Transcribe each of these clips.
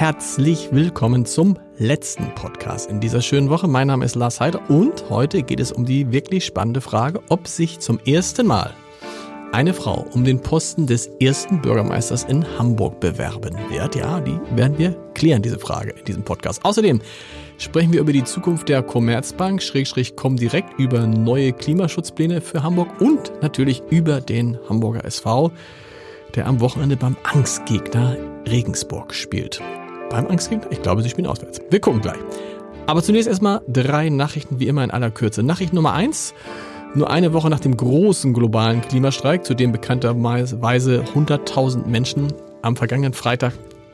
Herzlich willkommen zum letzten Podcast in dieser schönen Woche. Mein Name ist Lars Heider und heute geht es um die wirklich spannende Frage, ob sich zum ersten Mal eine Frau um den Posten des ersten Bürgermeisters in Hamburg bewerben wird. Ja, die werden wir klären, diese Frage in diesem Podcast. Außerdem sprechen wir über die Zukunft der Commerzbank, Schrägstrich Comdirect, über neue Klimaschutzpläne für Hamburg und natürlich über den Hamburger SV, der am Wochenende beim Angstgegner Regensburg spielt. Beim Angstgegner? Ich glaube, sie spielen auswärts. Wir gucken gleich. Aber zunächst erstmal drei Nachrichten wie immer in aller Kürze. Nachricht Nummer eins. Nur eine Woche nach dem großen globalen Klimastreik, zu dem bekannterweise 100.000 Menschen am vergangenen Freitag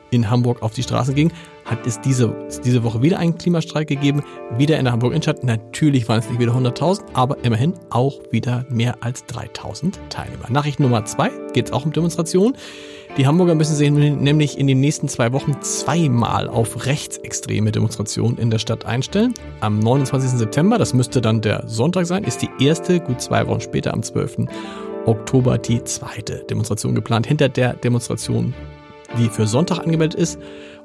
in Hamburg auf die Straßen gingen, hat es diese, diese Woche wieder einen Klimastreik gegeben, wieder in der Hamburg Innenstadt. Natürlich waren es nicht wieder 100.000, aber immerhin auch wieder mehr als 3.000 Teilnehmer. Nachricht Nummer zwei geht es auch um Demonstrationen. Die Hamburger müssen sich nämlich in den nächsten zwei Wochen zweimal auf rechtsextreme Demonstrationen in der Stadt einstellen. Am 29. September, das müsste dann der Sonntag sein, ist die erste, gut zwei Wochen später am 12. Oktober die zweite Demonstration geplant. Hinter der Demonstration, die für Sonntag angemeldet ist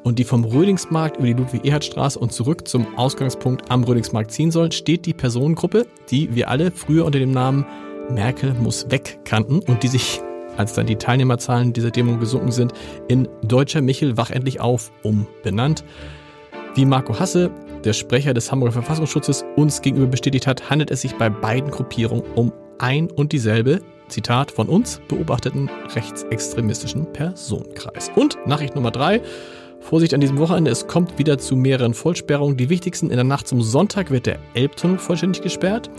und die vom Rödingsmarkt über die Ludwig-Erhard-Straße und zurück zum Ausgangspunkt am Rödingsmarkt ziehen soll, steht die Personengruppe, die wir alle früher unter dem Namen Merkel muss weg kannten und die sich als dann die Teilnehmerzahlen dieser Demo gesunken sind, in Deutscher Michel wach endlich auf umbenannt. Wie Marco Hasse, der Sprecher des Hamburger Verfassungsschutzes, uns gegenüber bestätigt hat, handelt es sich bei beiden Gruppierungen um ein und dieselbe, Zitat, von uns beobachteten rechtsextremistischen Personenkreis. Und Nachricht Nummer drei. Vorsicht an diesem Wochenende, es kommt wieder zu mehreren Vollsperrungen. Die wichtigsten in der Nacht zum Sonntag wird der Elbtunnel vollständig gesperrt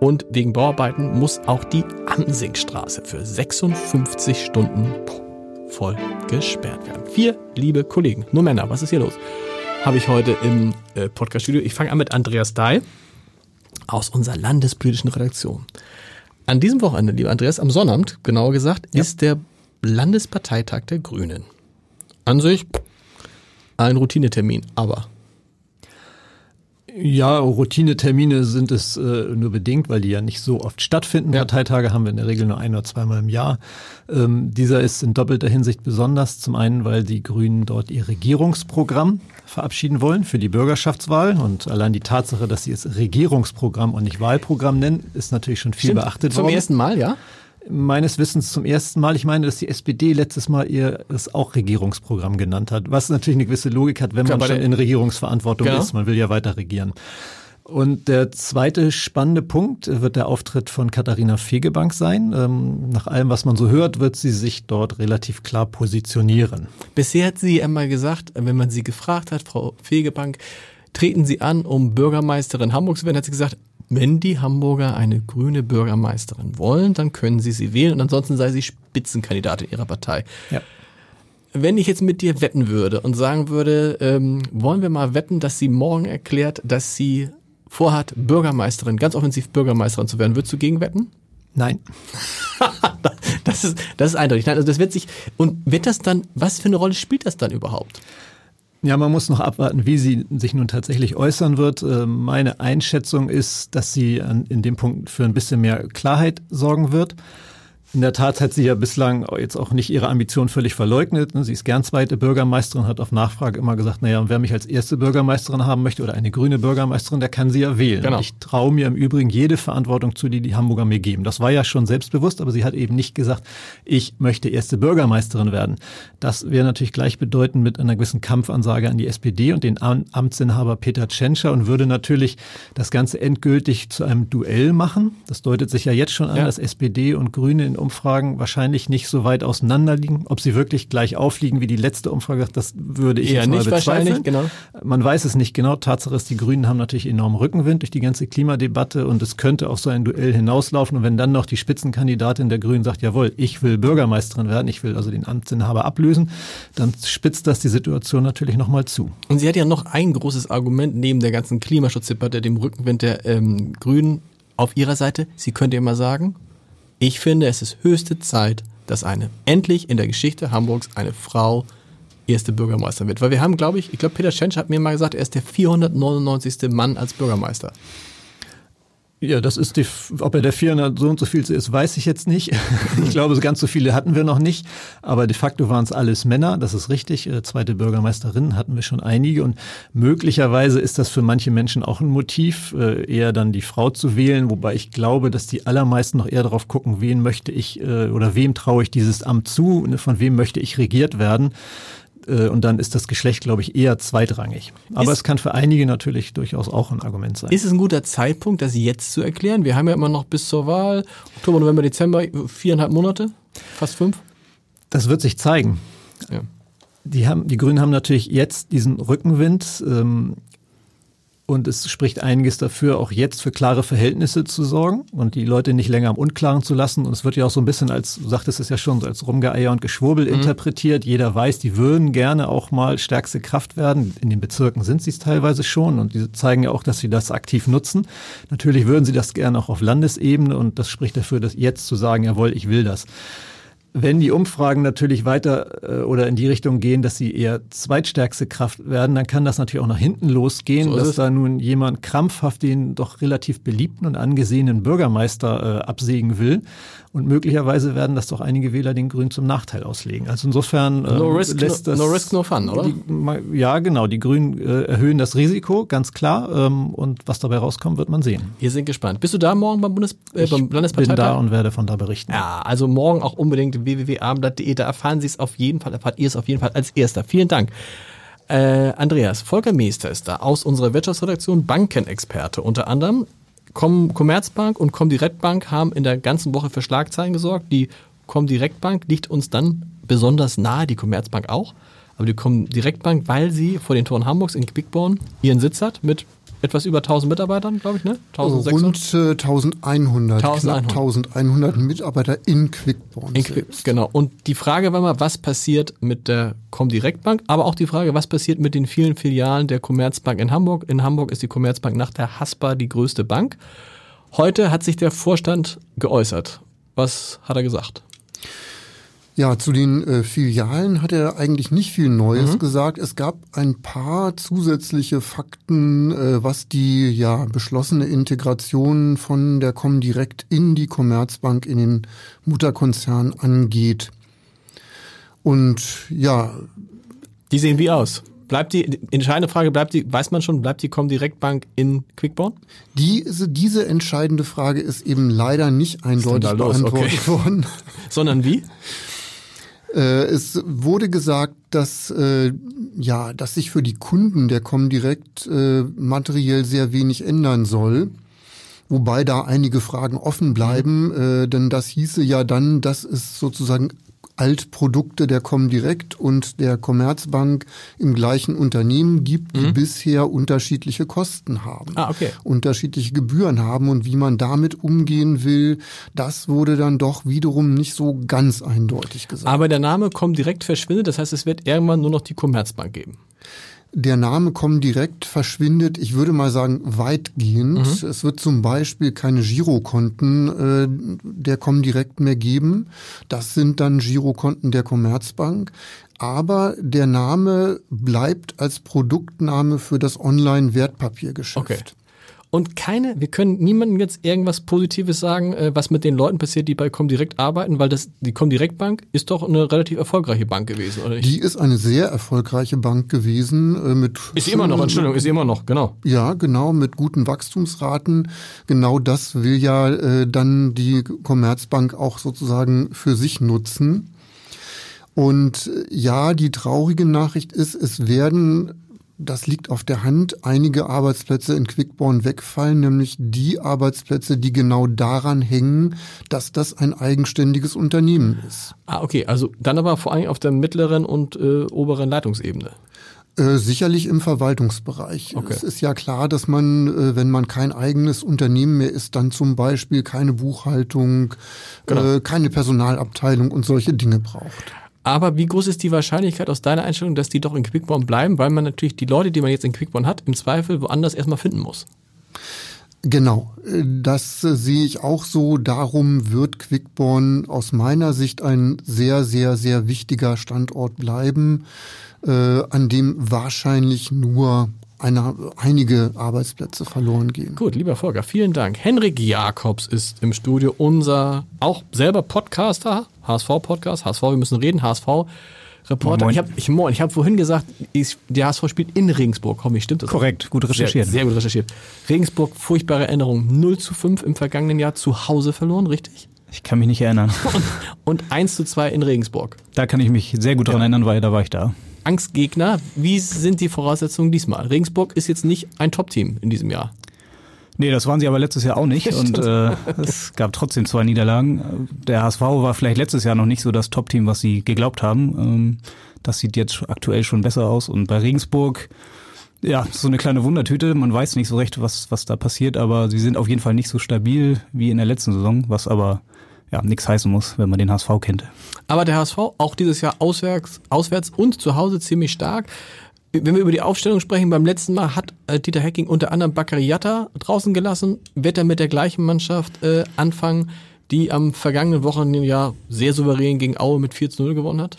und wegen Bauarbeiten muss auch die Ansingstraße für 56 Stunden voll gesperrt werden. Vier liebe Kollegen, nur Männer, was ist hier los? Habe ich heute im äh, Podcaststudio. Ich fange an mit Andreas Dahl aus unserer landespolitischen Redaktion. An diesem Wochenende, lieber Andreas, am Sonnabend, genauer gesagt, ja. ist der Landesparteitag der Grünen. An sich ein Routinetermin, aber ja, Routinetermine sind es äh, nur bedingt, weil die ja nicht so oft stattfinden. Ja. Parteitage haben wir in der Regel nur ein oder zweimal im Jahr. Ähm, dieser ist in doppelter Hinsicht besonders. Zum einen, weil die Grünen dort ihr Regierungsprogramm verabschieden wollen für die Bürgerschaftswahl. Und allein die Tatsache, dass sie es Regierungsprogramm und nicht Wahlprogramm nennen, ist natürlich schon viel Stimmt. beachtet worden. Zum ersten Mal, ja? Meines Wissens zum ersten Mal. Ich meine, dass die SPD letztes Mal ihr es auch Regierungsprogramm genannt hat, was natürlich eine gewisse Logik hat, wenn Klar, man schon in Regierungsverantwortung genau. ist. Man will ja weiter regieren. Und der zweite spannende Punkt wird der Auftritt von Katharina Fegebank sein. Ähm, nach allem, was man so hört, wird sie sich dort relativ klar positionieren. Bisher hat sie einmal gesagt, wenn man sie gefragt hat, Frau Fegebank, treten Sie an, um Bürgermeisterin Hamburgs zu werden, hat sie gesagt, wenn die Hamburger eine grüne Bürgermeisterin wollen, dann können sie sie wählen und ansonsten sei sie Spitzenkandidatin ihrer Partei. Ja. Wenn ich jetzt mit dir wetten würde und sagen würde, ähm, wollen wir mal wetten, dass sie morgen erklärt, dass sie vorhat, Bürgermeisterin, ganz offensiv Bürgermeisterin zu werden, würdest du gegen wetten? Nein. das ist, das ist eindeutig. Nein, also das wird sich, und wird das dann, was für eine Rolle spielt das dann überhaupt? Ja, man muss noch abwarten, wie sie sich nun tatsächlich äußern wird. Äh, meine Einschätzung ist, dass sie in dem Punkt für ein bisschen mehr Klarheit sorgen wird. In der Tat hat sie ja bislang jetzt auch nicht ihre Ambition völlig verleugnet. Sie ist gern zweite Bürgermeisterin, hat auf Nachfrage immer gesagt, naja, wer mich als erste Bürgermeisterin haben möchte oder eine grüne Bürgermeisterin, der kann sie ja wählen. Genau. Ich traue mir im Übrigen jede Verantwortung zu, die die Hamburger mir geben. Das war ja schon selbstbewusst, aber sie hat eben nicht gesagt, ich möchte erste Bürgermeisterin werden. Das wäre natürlich gleichbedeutend mit einer gewissen Kampfansage an die SPD und den Amtsinhaber Peter Tschentscher und würde natürlich das Ganze endgültig zu einem Duell machen. Das deutet sich ja jetzt schon an, ja. dass SPD und Grüne in Umfragen wahrscheinlich nicht so weit auseinander liegen. Ob sie wirklich gleich aufliegen wie die letzte Umfrage, das würde ich Eher nicht bezweifeln. wahrscheinlich, genau. Man weiß es nicht genau. Tatsache ist, die Grünen haben natürlich enormen Rückenwind durch die ganze Klimadebatte und es könnte auf so ein Duell hinauslaufen. Und wenn dann noch die Spitzenkandidatin der Grünen sagt, jawohl, ich will Bürgermeisterin werden, ich will also den Amtsinhaber ablösen, dann spitzt das die Situation natürlich nochmal zu. Und sie hat ja noch ein großes Argument neben der ganzen Klimaschutzdebatte, dem Rückenwind der ähm, Grünen auf ihrer Seite. Sie könnte immer sagen, ich finde, es ist höchste Zeit, dass eine endlich in der Geschichte Hamburgs eine Frau erste Bürgermeister wird. Weil wir haben, glaube ich, ich glaube, Peter Schensch hat mir mal gesagt, er ist der 499. Mann als Bürgermeister. Ja, das ist die, ob er der 400 so und so viel ist, weiß ich jetzt nicht. Ich glaube, ganz so viele hatten wir noch nicht. Aber de facto waren es alles Männer. Das ist richtig. Äh, zweite Bürgermeisterin hatten wir schon einige. Und möglicherweise ist das für manche Menschen auch ein Motiv, äh, eher dann die Frau zu wählen. Wobei ich glaube, dass die allermeisten noch eher darauf gucken, wen möchte ich äh, oder wem traue ich dieses Amt zu, ne, von wem möchte ich regiert werden. Äh, und dann ist das Geschlecht, glaube ich, eher zweitrangig. Aber Ist- es kann für einige natürlich durchaus auch ein Argument sein. Ist es ein guter Zeitpunkt, das jetzt zu erklären? Wir haben ja immer noch bis zur Wahl, Oktober, November, Dezember, viereinhalb Monate, fast fünf. Das wird sich zeigen. Ja. Die, haben, die Grünen haben natürlich jetzt diesen Rückenwind ähm, und es spricht einiges dafür, auch jetzt für klare Verhältnisse zu sorgen und die Leute nicht länger am Unklaren zu lassen. Und es wird ja auch so ein bisschen als, du sagtest es ja schon, als Rumgeeier und Geschwurbel interpretiert. Jeder weiß, die würden gerne auch mal stärkste Kraft werden. In den Bezirken sind sie es teilweise schon und die zeigen ja auch, dass sie das aktiv nutzen. Natürlich würden sie das gerne auch auf Landesebene und das spricht dafür, dass jetzt zu sagen, jawohl, ich will das. Wenn die Umfragen natürlich weiter äh, oder in die Richtung gehen, dass sie eher zweitstärkste Kraft werden, dann kann das natürlich auch nach hinten losgehen, So dass es. da nun jemand krampfhaft den doch relativ beliebten und angesehenen Bürgermeister äh, absägen will. Und möglicherweise werden das doch einige Wähler den Grünen zum Nachteil auslegen. Also insofern ähm, No risk, lässt no- das no risk, no fun, oder? Die, ja, genau. Die Grünen äh, erhöhen das Risiko, ganz klar. Ähm, und was dabei rauskommt, wird man sehen. Wir sind gespannt. Bist du da morgen beim, Bundes, äh, beim bin Landesparteitag? da und werde von da berichten. Ja, also morgen auch unbedingt www.abendblatt.de, da erfahren Sie es auf jeden Fall, erfahrt ihr es auf jeden Fall als erster. Vielen Dank. Äh, Andreas, Volker Meester ist da aus unserer Wirtschaftsredaktion, Bankenexperte unter anderem. Com Commerzbank und Comdirectbank haben in der ganzen Woche für Schlagzeilen gesorgt. Die Comdirectbank liegt uns dann besonders nahe, die Commerzbank auch. Aber die Comdirectbank, weil sie vor den Toren Hamburgs in Quickborn ihren Sitz hat mit etwas über 1000 Mitarbeitern, glaube ich, ne? 1600? Rund äh, 1100, 1100. knapp 1100 Mitarbeiter in Quickborn. In. Quick, genau. Und die Frage war mal, was passiert mit der Comdirect Bank, aber auch die Frage, was passiert mit den vielen Filialen der Commerzbank in Hamburg. In Hamburg ist die Commerzbank nach der Haspa die größte Bank. Heute hat sich der Vorstand geäußert. Was hat er gesagt? Ja, zu den äh, Filialen hat er eigentlich nicht viel Neues gesagt. Es gab ein paar zusätzliche Fakten, äh, was die ja beschlossene Integration von der Comdirect in die Commerzbank in den Mutterkonzern angeht. Und ja, Die sehen wie aus? Bleibt die, die entscheidende Frage, bleibt die, weiß man schon, bleibt die Comdirect Bank in Quickborn? diese, diese entscheidende Frage ist eben leider nicht eindeutig beantwortet Okay. worden. Sondern wie? Äh, es wurde gesagt, dass äh, ja, dass sich für die Kunden der Comdirect äh, materiell sehr wenig ändern soll. Wobei da einige Fragen offen bleiben, äh, denn das hieße ja dann, dass es sozusagen Altprodukte der Comdirect und der Commerzbank im gleichen Unternehmen gibt, die bisher unterschiedliche Kosten haben Ah, okay. unterschiedliche Gebühren haben und wie man damit umgehen will, das wurde dann doch wiederum nicht so ganz eindeutig gesagt. Aber der Name Comdirect verschwindet, das heißt, es wird irgendwann nur noch die Commerzbank geben. Der Name Comdirect verschwindet, ich würde mal sagen, weitgehend. Es wird zum Beispiel keine Girokonten äh, der Comdirect mehr geben. Das sind dann Girokonten der Commerzbank. Aber der Name bleibt als Produktname für das Online-Wertpapiergeschäft. Okay. Und keine, wir können niemandem jetzt irgendwas Positives sagen, äh, was mit den Leuten passiert, die bei Comdirect arbeiten, weil das, die Comdirect Bank ist doch eine relativ erfolgreiche Bank gewesen, oder nicht? Die ist eine sehr erfolgreiche Bank gewesen äh, mit ist immer noch, Entschuldigung, ist immer noch, genau. Ja, genau, mit guten Wachstumsraten. Genau das will ja äh, dann die Commerzbank auch sozusagen für sich nutzen. Und äh, ja, die traurige Nachricht ist, es werden das liegt auf der Hand, einige Arbeitsplätze in Quickborn wegfallen, nämlich die Arbeitsplätze, die genau daran hängen, dass das ein eigenständiges Unternehmen ist. Ah, okay, also dann aber vor allem auf der mittleren und äh, oberen Leitungsebene. Äh, sicherlich im Verwaltungsbereich. Okay. Es ist ja klar, dass man, äh, wenn man kein eigenes Unternehmen mehr ist, dann zum Beispiel keine Buchhaltung, genau. äh, keine Personalabteilung und solche Dinge braucht. Aber wie groß ist die Wahrscheinlichkeit aus deiner Einstellung, dass die doch in Quickborn bleiben, weil man natürlich die Leute, die man jetzt in Quickborn hat, im Zweifel woanders erstmal finden muss? Genau, das sehe ich auch so. Darum wird Quickborn aus meiner Sicht ein sehr, sehr, sehr wichtiger Standort bleiben, äh, an dem wahrscheinlich nur eine, einige Arbeitsplätze verloren gehen. Gut, lieber Volker, vielen Dank. Henrik Jakobs ist im Studio, unser auch selber Podcaster, HSV-Podcast, HSV, wir müssen reden, HSV. Reporter. Moin. Ich habe ich, moin, ich hab vorhin gesagt, ich, der HSV spielt in Regensburg. Komm, ich stimmt das? Korrekt, gut recherchiert. Sehr, sehr, gut recherchiert. Regensburg, furchtbare Erinnerung. 0 zu 5 im vergangenen Jahr zu Hause verloren, richtig? Ich kann mich nicht erinnern. Und, und 1 zu 2 in Regensburg. Da kann ich mich sehr gut dran erinnern, weil da war ich da. Angstgegner. Wie sind die Voraussetzungen diesmal? Regensburg ist jetzt nicht ein Top-Team in diesem Jahr. Nee, das waren sie aber letztes Jahr auch nicht. Und äh, es gab trotzdem zwei Niederlagen. Der HSV war vielleicht letztes Jahr noch nicht so das Top-Team, was sie geglaubt haben. Ähm, das sieht jetzt aktuell schon besser aus. Und bei Regensburg, ja, so eine kleine Wundertüte. Man weiß nicht so recht, was, was da passiert, aber sie sind auf jeden Fall nicht so stabil wie in der letzten Saison, was aber ja nichts heißen muss, wenn man den HSV kennt. Aber der HSV auch dieses Jahr auswärts, auswärts und zu Hause ziemlich stark. Wenn wir über die Aufstellung sprechen, beim letzten Mal hat äh, Dieter Hecking unter anderem Bakariata draußen gelassen. Wird er mit der gleichen Mannschaft äh, anfangen, die am vergangenen Wochenende ja sehr souverän gegen Aue mit 4 zu 0 gewonnen hat?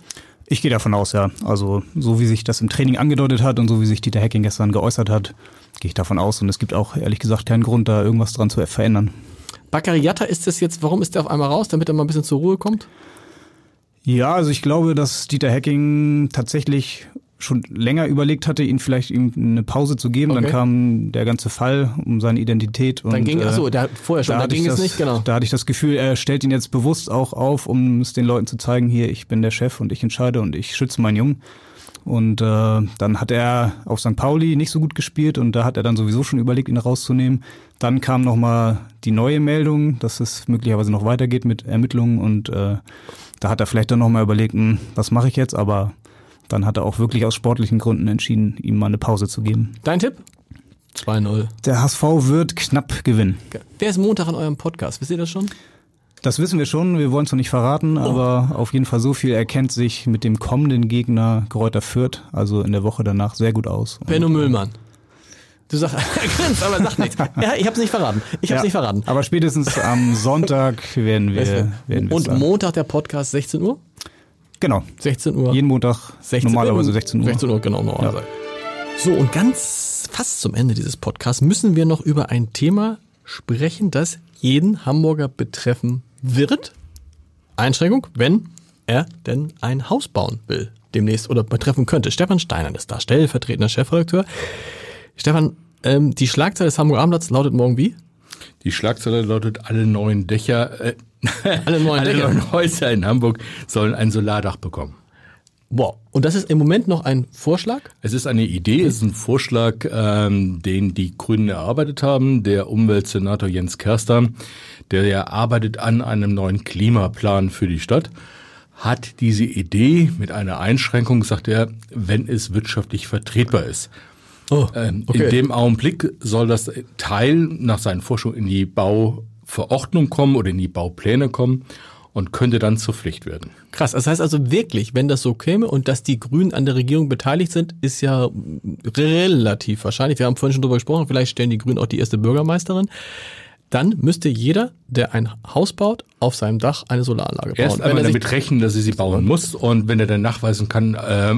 Ich gehe davon aus, ja. Also so wie sich das im Training angedeutet hat und so wie sich Dieter Hecking gestern geäußert hat, gehe ich davon aus. Und es gibt auch ehrlich gesagt keinen Grund, da irgendwas dran zu verändern. Bakariata ist das jetzt, warum ist der auf einmal raus, damit er mal ein bisschen zur Ruhe kommt? Ja, also ich glaube, dass Dieter Hacking tatsächlich schon länger überlegt hatte, ihn vielleicht ihm eine Pause zu geben. Okay. Dann kam der ganze Fall um seine Identität. Und, dann ging, achso, der vorher schon, da, da ging es nicht, genau. Da hatte ich das Gefühl, er stellt ihn jetzt bewusst auch auf, um es den Leuten zu zeigen, hier, ich bin der Chef und ich entscheide und ich schütze meinen Jungen. Und äh, dann hat er auf St. Pauli nicht so gut gespielt und da hat er dann sowieso schon überlegt, ihn rauszunehmen. Dann kam nochmal die neue Meldung, dass es möglicherweise noch weitergeht mit Ermittlungen und äh, da hat er vielleicht dann nochmal überlegt, hm, was mache ich jetzt, aber dann hat er auch wirklich aus sportlichen Gründen entschieden, ihm mal eine Pause zu geben. Dein Tipp? 2-0. Der HSV wird knapp gewinnen. Wer ist Montag in eurem Podcast? Wisst ihr das schon? Das wissen wir schon, wir wollen es noch nicht verraten, oh. aber auf jeden Fall so viel erkennt sich mit dem kommenden Gegner Kräuter Fürth, also in der Woche danach, sehr gut aus. Benno Müllmann. Du sagst, grinst, aber sag nichts. Ja, ich hab's nicht verraten. Ich hab's ja, nicht verraten. Aber spätestens am Sonntag werden wir. Werden wir Und sagen. Montag der Podcast 16 Uhr? Genau. 16 Uhr. Jeden Montag 16, normalerweise 16 Uhr. 16 Uhr, genau, normalerweise. Ja. So, und ganz fast zum Ende dieses Podcasts müssen wir noch über ein Thema sprechen, das jeden Hamburger betreffen wird. Einschränkung, wenn er denn ein Haus bauen will, demnächst oder betreffen könnte. Stefan Steiner ist da, stellvertretender Chefredakteur. Stefan, ähm, die Schlagzeile des Hamburger Abendblatts lautet morgen wie? Die Schlagzeile lautet, alle neuen Dächer, äh, alle, neuen, alle Dächer. neuen Häuser in Hamburg sollen ein Solardach bekommen. Wow. Und das ist im Moment noch ein Vorschlag? Es ist eine Idee, es ist ein Vorschlag, ähm, den die Grünen erarbeitet haben. Der Umweltsenator Jens Kerster, der arbeitet an einem neuen Klimaplan für die Stadt, hat diese Idee mit einer Einschränkung, sagt er, wenn es wirtschaftlich vertretbar ist. Oh, ähm, okay. In dem Augenblick soll das Teil nach seinen Forschungen in die Bauverordnung kommen oder in die Baupläne kommen und könnte dann zur Pflicht werden. Krass, das heißt also wirklich, wenn das so käme und dass die Grünen an der Regierung beteiligt sind, ist ja relativ wahrscheinlich. Wir haben vorhin schon drüber gesprochen, vielleicht stellen die Grünen auch die erste Bürgermeisterin. Dann müsste jeder, der ein Haus baut, auf seinem Dach eine Solaranlage bauen. Erst einmal damit rechnen, dass er sie bauen muss und wenn er dann nachweisen kann, äh,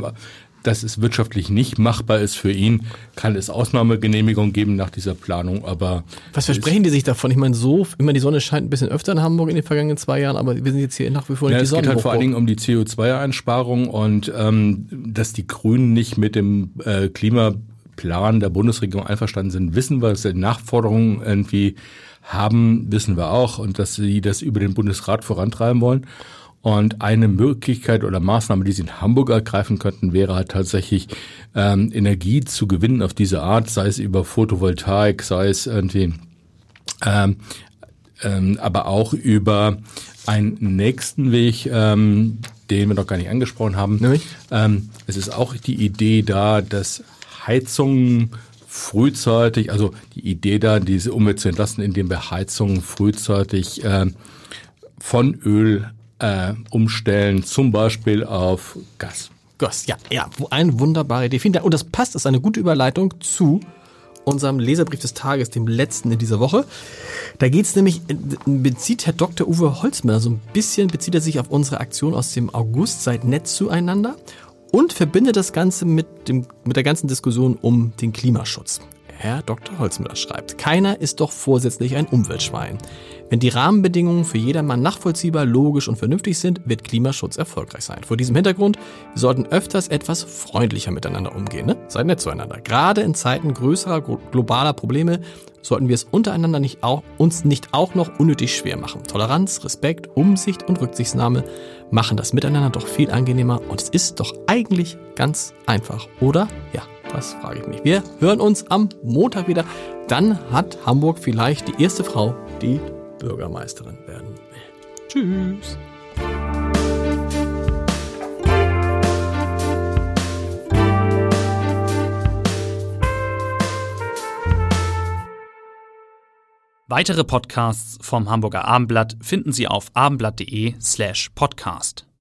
dass es wirtschaftlich nicht machbar ist für ihn, kann es Ausnahmegenehmigung geben nach dieser Planung. Aber was versprechen die sich davon? Ich meine, so immer die Sonne scheint ein bisschen öfter in Hamburg in den vergangenen zwei Jahren, aber wir sind jetzt hier nach wie vor nicht ja, die Sonne. Es geht halt vor allen Dingen um die CO2-Einsparung und ähm, dass die Grünen nicht mit dem äh, Klimaplan der Bundesregierung einverstanden sind, wissen wir, dass die Nachforderungen irgendwie haben, wissen wir auch und dass sie das über den Bundesrat vorantreiben wollen. Und eine Möglichkeit oder Maßnahme, die sie in Hamburg ergreifen könnten, wäre halt tatsächlich ähm, Energie zu gewinnen auf diese Art, sei es über Photovoltaik, sei es irgendwie, ähm, ähm, aber auch über einen nächsten Weg, ähm, den wir noch gar nicht angesprochen haben. Ähm, es ist auch die Idee da, dass Heizungen frühzeitig, also die Idee da, diese Umwelt zu entlasten, indem wir Heizungen frühzeitig äh, von Öl äh, umstellen, zum Beispiel auf Gas. Gas, ja, ja, eine wunderbare Idee. Vielen Dank. Und das passt, ist eine gute Überleitung zu unserem Leserbrief des Tages, dem letzten in dieser Woche. Da geht es nämlich, bezieht Herr Dr. Uwe Holzmüller so ein bisschen, bezieht er sich auf unsere Aktion aus dem August, seid nett zueinander und verbindet das Ganze mit, dem, mit der ganzen Diskussion um den Klimaschutz. Herr Dr. Holzmüller schreibt, keiner ist doch vorsätzlich ein Umweltschwein. Wenn die Rahmenbedingungen für jedermann nachvollziehbar, logisch und vernünftig sind, wird Klimaschutz erfolgreich sein. Vor diesem Hintergrund, wir sollten öfters etwas freundlicher miteinander umgehen. Ne? Seid nett zueinander. Gerade in Zeiten größerer globaler Probleme sollten wir es untereinander nicht auch, uns nicht auch noch unnötig schwer machen. Toleranz, Respekt, Umsicht und Rücksichtnahme machen das Miteinander doch viel angenehmer und es ist doch eigentlich ganz einfach, oder? Ja, das frage ich mich. Wir hören uns am Montag wieder. Dann hat Hamburg vielleicht die erste Frau, die Bürgermeisterin werden will. Tschüss. Weitere Podcasts vom Hamburger Abendblatt finden Sie auf abendblatt.de slash podcast.